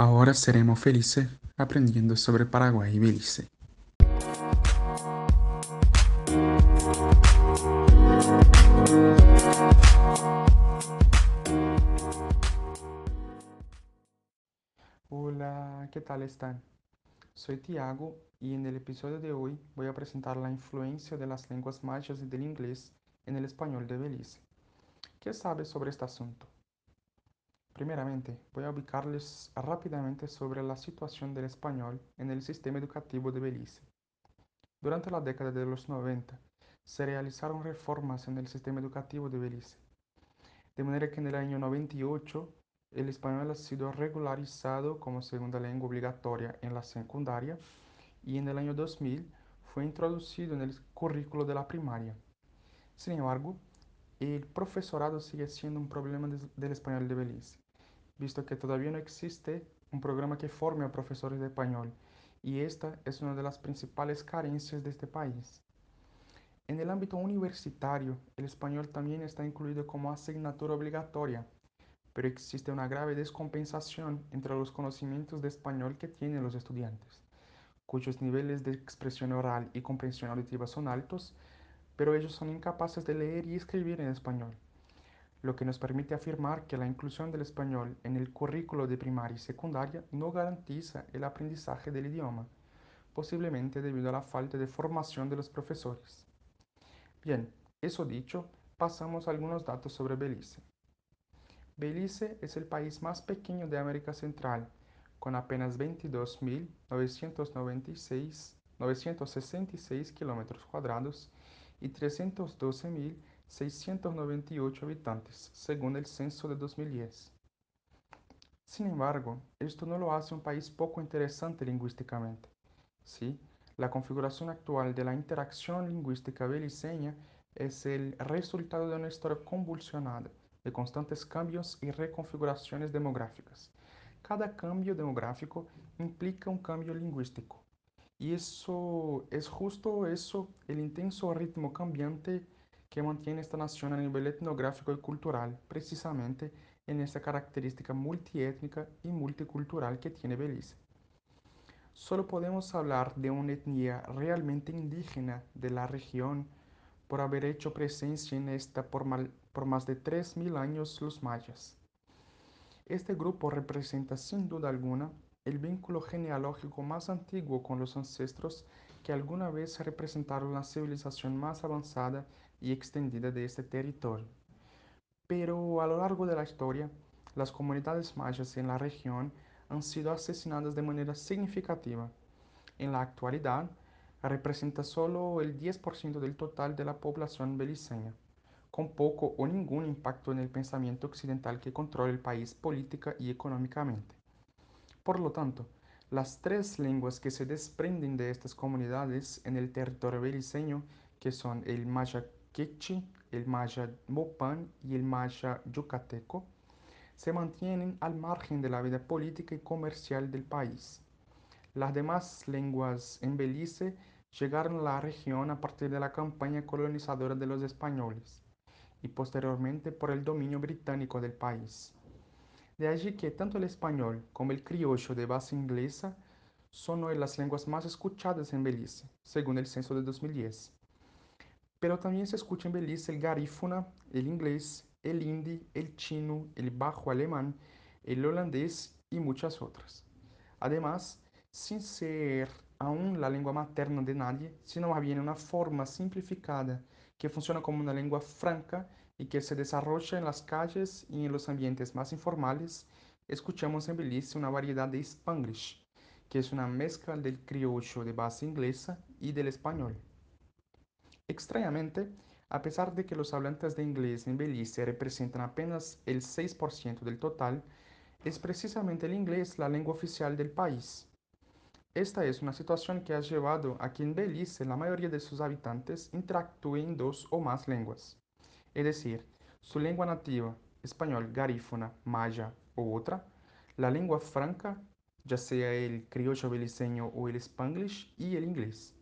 Ahora seremos felices aprendiendo sobre Paraguay y Belice. Hola, ¿qué tal están? Soy Tiago y en el episodio de hoy voy a presentar la influencia de las lenguas mayas y del inglés en el español de Belice. ¿Qué sabes sobre este asunto? Primeramente, voy a ubicarles rápidamente sobre la situación del español en el sistema educativo de Belice. Durante la década de los 90, se realizaron reformas en el sistema educativo de Belice, de manera que en el año 98 el español ha sido regularizado como segunda lengua obligatoria en la secundaria y en el año 2000 fue introducido en el currículo de la primaria. Sin embargo, el profesorado sigue siendo un problema del español de Belice visto que todavía no existe un programa que forme a profesores de español, y esta es una de las principales carencias de este país. En el ámbito universitario, el español también está incluido como asignatura obligatoria, pero existe una grave descompensación entre los conocimientos de español que tienen los estudiantes, cuyos niveles de expresión oral y comprensión auditiva son altos, pero ellos son incapaces de leer y escribir en español lo que nos permite afirmar que la inclusión del español en el currículo de primaria y secundaria no garantiza el aprendizaje del idioma, posiblemente debido a la falta de formación de los profesores. Bien, eso dicho, pasamos a algunos datos sobre Belice. Belice es el país más pequeño de América Central, con apenas 22.966 kilómetros cuadrados y 312.000 698 habitantes, según el censo de 2010. Sin embargo, esto no lo hace un país poco interesante lingüísticamente. ¿sí? La configuración actual de la interacción lingüística beliceña es el resultado de una historia convulsionada de constantes cambios y reconfiguraciones demográficas. Cada cambio demográfico implica un cambio lingüístico. Y eso es justo eso, el intenso ritmo cambiante que mantiene esta nación a nivel etnográfico y cultural, precisamente en esta característica multiétnica y multicultural que tiene Belice. Solo podemos hablar de una etnia realmente indígena de la región por haber hecho presencia en esta por, por más de 3.000 años los mayas. Este grupo representa sin duda alguna el vínculo genealógico más antiguo con los ancestros que alguna vez representaron la civilización más avanzada y extendida de este territorio. Pero a lo largo de la historia, las comunidades mayas en la región han sido asesinadas de manera significativa. En la actualidad, representa solo el 10% del total de la población beliceña, con poco o ningún impacto en el pensamiento occidental que controla el país política y económicamente. Por lo tanto, las tres lenguas que se desprenden de estas comunidades en el territorio beliceño, que son el maya el maya mopan y el maya yucateco, se mantienen al margen de la vida política y comercial del país. Las demás lenguas en Belice llegaron a la región a partir de la campaña colonizadora de los españoles y posteriormente por el dominio británico del país. De allí que tanto el español como el criollo de base inglesa son hoy las lenguas más escuchadas en Belice, según el censo de 2010 pero también se escucha en Belice el garífuna, el inglés, el hindi, el chino, el bajo alemán, el holandés y muchas otras. Además, sin ser aún la lengua materna de nadie, sino más bien una forma simplificada que funciona como una lengua franca y que se desarrolla en las calles y en los ambientes más informales, escuchamos en Belice una variedad de spanglish, que es una mezcla del criollo de base inglesa y del español. Extrañamente, a pesar de que los hablantes de inglés en Belice representan apenas el 6% del total, es precisamente el inglés la lengua oficial del país. Esta es una situación que ha llevado a que en Belice la mayoría de sus habitantes interactúen en dos o más lenguas, es decir, su lengua nativa, español, garífuna, maya o otra, la lengua franca, ya sea el criollo beliceño o el spanglish, y el inglés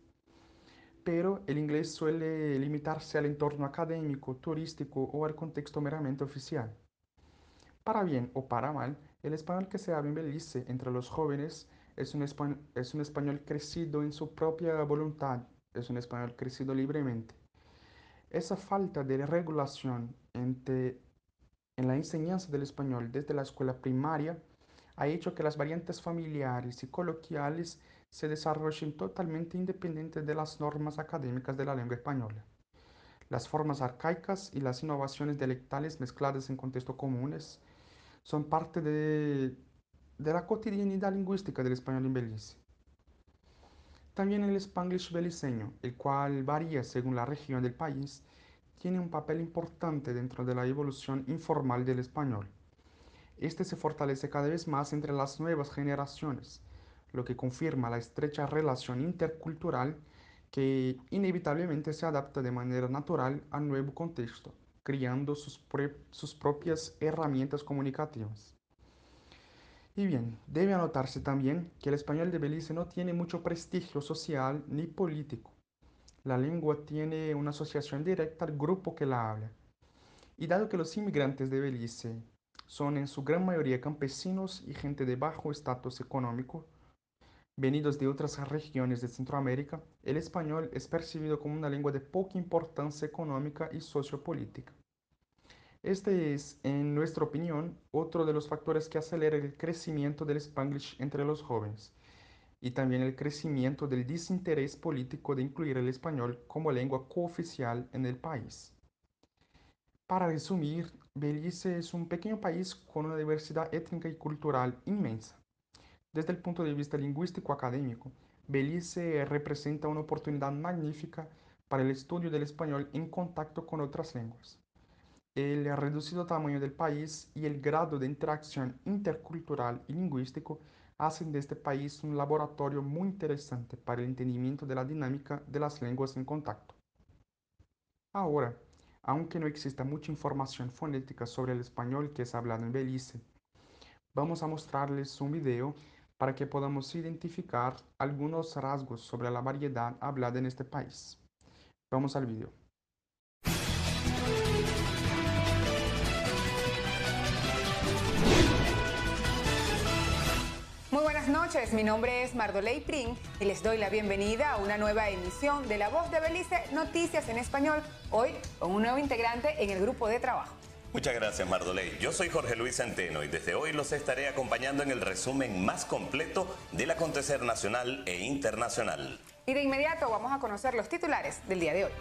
pero el inglés suele limitarse al entorno académico, turístico o al contexto meramente oficial. Para bien o para mal, el español que se habla en Belice entre los jóvenes es un, español, crecido en su propia voluntad, es un español crecido libremente. Esa falta de regulación en la enseñanza del español desde la escuela primaria ha hecho que las variantes familiares y coloquiales se desarrollen totalmente independientes de las normas académicas de la lengua española. Las formas arcaicas y las innovaciones dialectales mezcladas en contextos comunes son parte de, de la cotidianidad lingüística del español en Belice. También el spanglish beliceño, el cual varía según la región del país, tiene un papel importante dentro de la evolución informal del español. Este se fortalece cada vez más entre las nuevas generaciones, lo que confirma la estrecha relación intercultural que inevitablemente se adapta de manera natural al nuevo contexto, creando sus, sus propias herramientas comunicativas. Y bien, debe anotarse también que el español de Belice no tiene mucho prestigio social ni político. La lengua tiene una asociación directa al grupo que la habla. Y dado que los inmigrantes de Belice son en su gran mayoría campesinos y gente de bajo estatus económico, venidos de otras regiones de Centroamérica, el español es percibido como una lengua de poca importancia económica y sociopolítica. Este es, en nuestra opinión, otro de los factores que acelera el crecimiento del spanglish entre los jóvenes y también el crecimiento del desinterés político de incluir el español como lengua cooficial en el país. Para resumir, Belice es un pequeño país con una diversidad étnica y cultural inmensa. Desde el punto de vista lingüístico académico, Belice representa una oportunidad magnífica para el estudio del español en contacto con otras lenguas el reducido tamaño del país y el grado de interacción intercultural y lingüístico hacen de este país un laboratorio muy interesante para el entendimiento de la dinámica de las lenguas en contacto. Ahora, aunque no exista mucha información fonética sobre el español que es hablado en Belice, vamos a mostrarles un video para que podamos identificar algunos rasgos sobre la variedad hablada en este país. Vamos al video. Muy buenas noches, mi nombre es Mardoley Pring y les doy la bienvenida a una nueva emisión de La Voz de Belice, Noticias en Español, hoy con un nuevo integrante en el grupo de trabajo. Muchas gracias, Mardoley. Yo soy Jorge Luis Centeno y desde hoy los estaré acompañando en el resumen más completo del acontecer nacional e internacional. Y de inmediato vamos a conocer los titulares del día de hoy.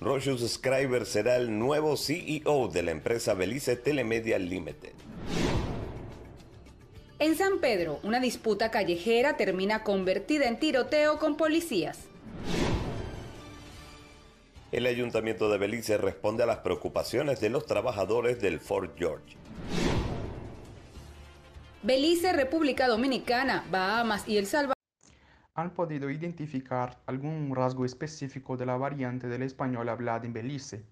Rojus Scriber será el nuevo CEO de la empresa Belice Telemedia Limited. En San Pedro, una disputa callejera termina convertida en tiroteo con policías. El ayuntamiento de Belice responde a las preocupaciones de los trabajadores del Fort George. Belice, República Dominicana, Bahamas y El Salvador han podido identificar algún rasgo específico de la variante del español hablada en Belice.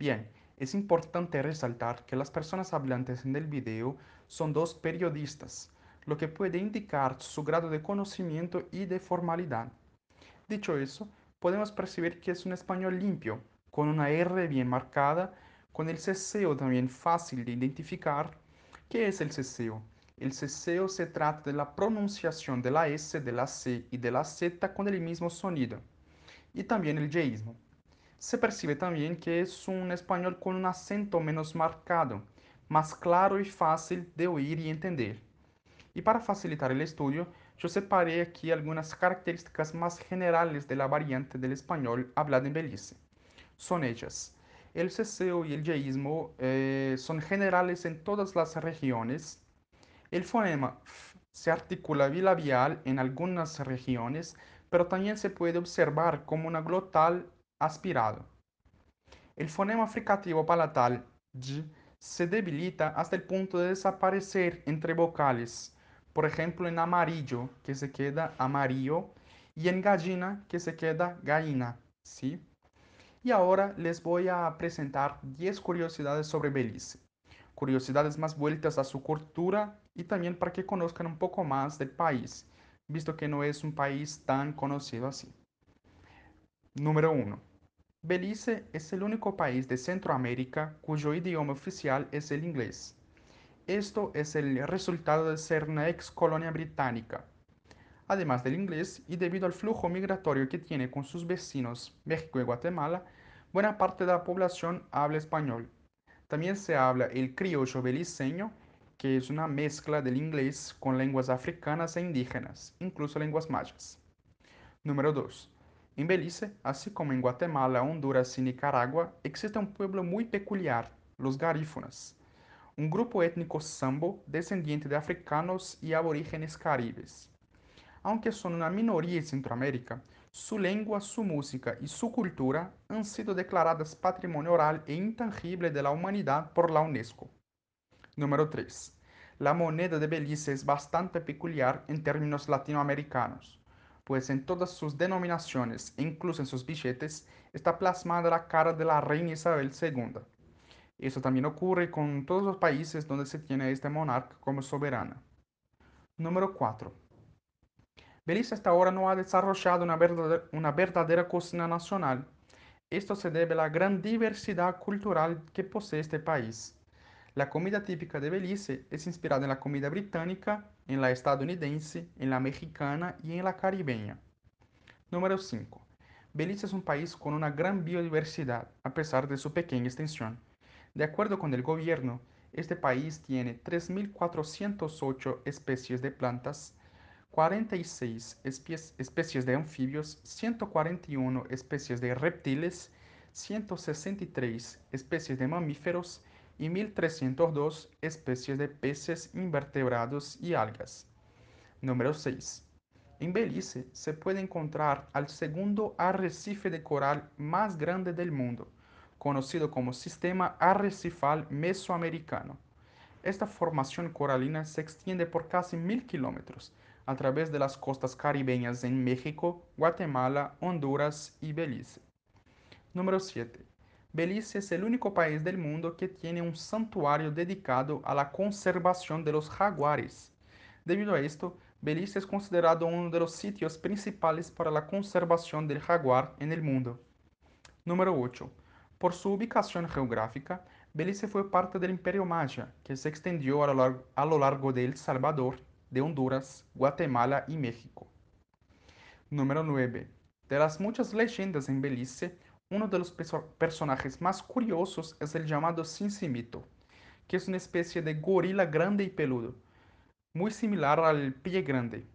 Bien, es importante resaltar que las personas hablantes en el video son dos periodistas, lo que puede indicar su grado de conocimiento y de formalidad. Dicho eso, podemos percibir que es un español limpio, con una R bien marcada, con el ceseo también fácil de identificar. ¿Qué es el ceseo? El ceseo se trata de la pronunciación de la S, de la C y de la Z con el mismo sonido. Y también el yeísmo. Se percibe también que es un español con un acento menos marcado, más claro y fácil de oír y entender. Y para facilitar el estudio, yo separé aquí algunas características más generales de la variante del español hablado en Belice. Son ellas. El ceseo y el yeísmo eh, son generales en todas las regiones el fonema f se articula bilabial en algunas regiones, pero también se puede observar como una glotal aspirado. El fonema fricativo palatal y se debilita hasta el punto de desaparecer entre vocales, por ejemplo en amarillo, que se queda amarillo, y en gallina, que se queda gallina, ¿sí? Y ahora les voy a presentar 10 curiosidades sobre Belice curiosidades más vueltas a su cultura y también para que conozcan un poco más del país, visto que no es un país tan conocido así. Número 1. Belice es el único país de Centroamérica cuyo idioma oficial es el inglés. Esto es el resultado de ser una ex colonia británica. Además del inglés, y debido al flujo migratorio que tiene con sus vecinos México y Guatemala, buena parte de la población habla español. También se habla el criollo beliceño, que es una mezcla del inglés con lenguas africanas e indígenas, incluso lenguas mayas. Número 2. En Belice, así como en Guatemala, Honduras y Nicaragua, existe un pueblo muy peculiar, los garífunas, un grupo étnico sambo descendiente de africanos y aborígenes caribes. Aunque son una minoría en Centroamérica, su lengua, su música y su cultura han sido declaradas Patrimonio Oral e Intangible de la por la UNESCO. Número 3. La moneda de Belice es bastante peculiar en términos latinoamericanos pues en todas sus denominaciones, incluso en sus billetes, está plasmada la cara de la reina Isabel II. Eso también ocurre con todos los países donde se tiene a este monarca como soberana. Número 4. Belice hasta ahora no ha desarrollado una verdadera, una verdadera cocina nacional. Esto se debe a la gran diversidad cultural que posee este país. La comida típica de Belice es inspirada en la comida británica, en la estadounidense, en la mexicana y en la caribeña. Número 5. Belice es un país con una gran biodiversidad, a pesar de su pequeña extensión. De acuerdo con el gobierno, este país tiene 3.408 especies de plantas, 46 especies de anfibios, 141 especies de reptiles, 163 especies de mamíferos y 1.302 especies de peces, invertebrados y algas. Número 6. En Belice se puede encontrar al segundo arrecife de coral más grande del mundo, conocido como Sistema Arrecifal Mesoamericano. Esta formación coralina se extiende por casi mil kilómetros a través de las costas caribeñas en México, Guatemala, Honduras y Belice. Número 7. Belice es el único país del mundo que tiene un santuario dedicado a la conservación de los jaguares. Debido a esto, Belice es considerado uno de los sitios para la conservación del jaguar en el mundo. Número 8. Por su ubicación geográfica, Belice fue parte del Imperio Maya, que se extendió a lo largo, a lo largo de El Salvador, de Honduras, Guatemala y México. Número 9. De las muchas leyendas en Belice, uno de los personajes más curiosos es el llamado Cincimito, que es una especie de gorila grande y peludo, muy similar al pie grande.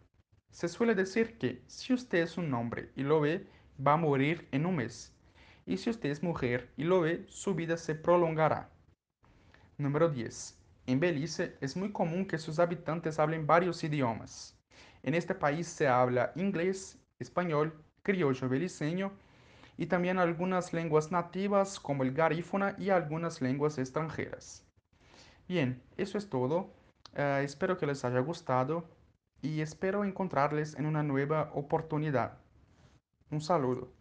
Se suele decir que si usted es un hombre y lo ve, va a morir en un mes. Y si usted es mujer y lo ve, su vida se prolongará. Número 10. En Belice es muy común que sus habitantes hablen varios idiomas. En este país se habla inglés, español, criollo beliceño y también algunas lenguas nativas como el garífuna y algunas lenguas extranjeras. Bien, eso es todo. Uh, espero que les haya gustado y espero encontrarles en una nueva oportunidad. Un saludo.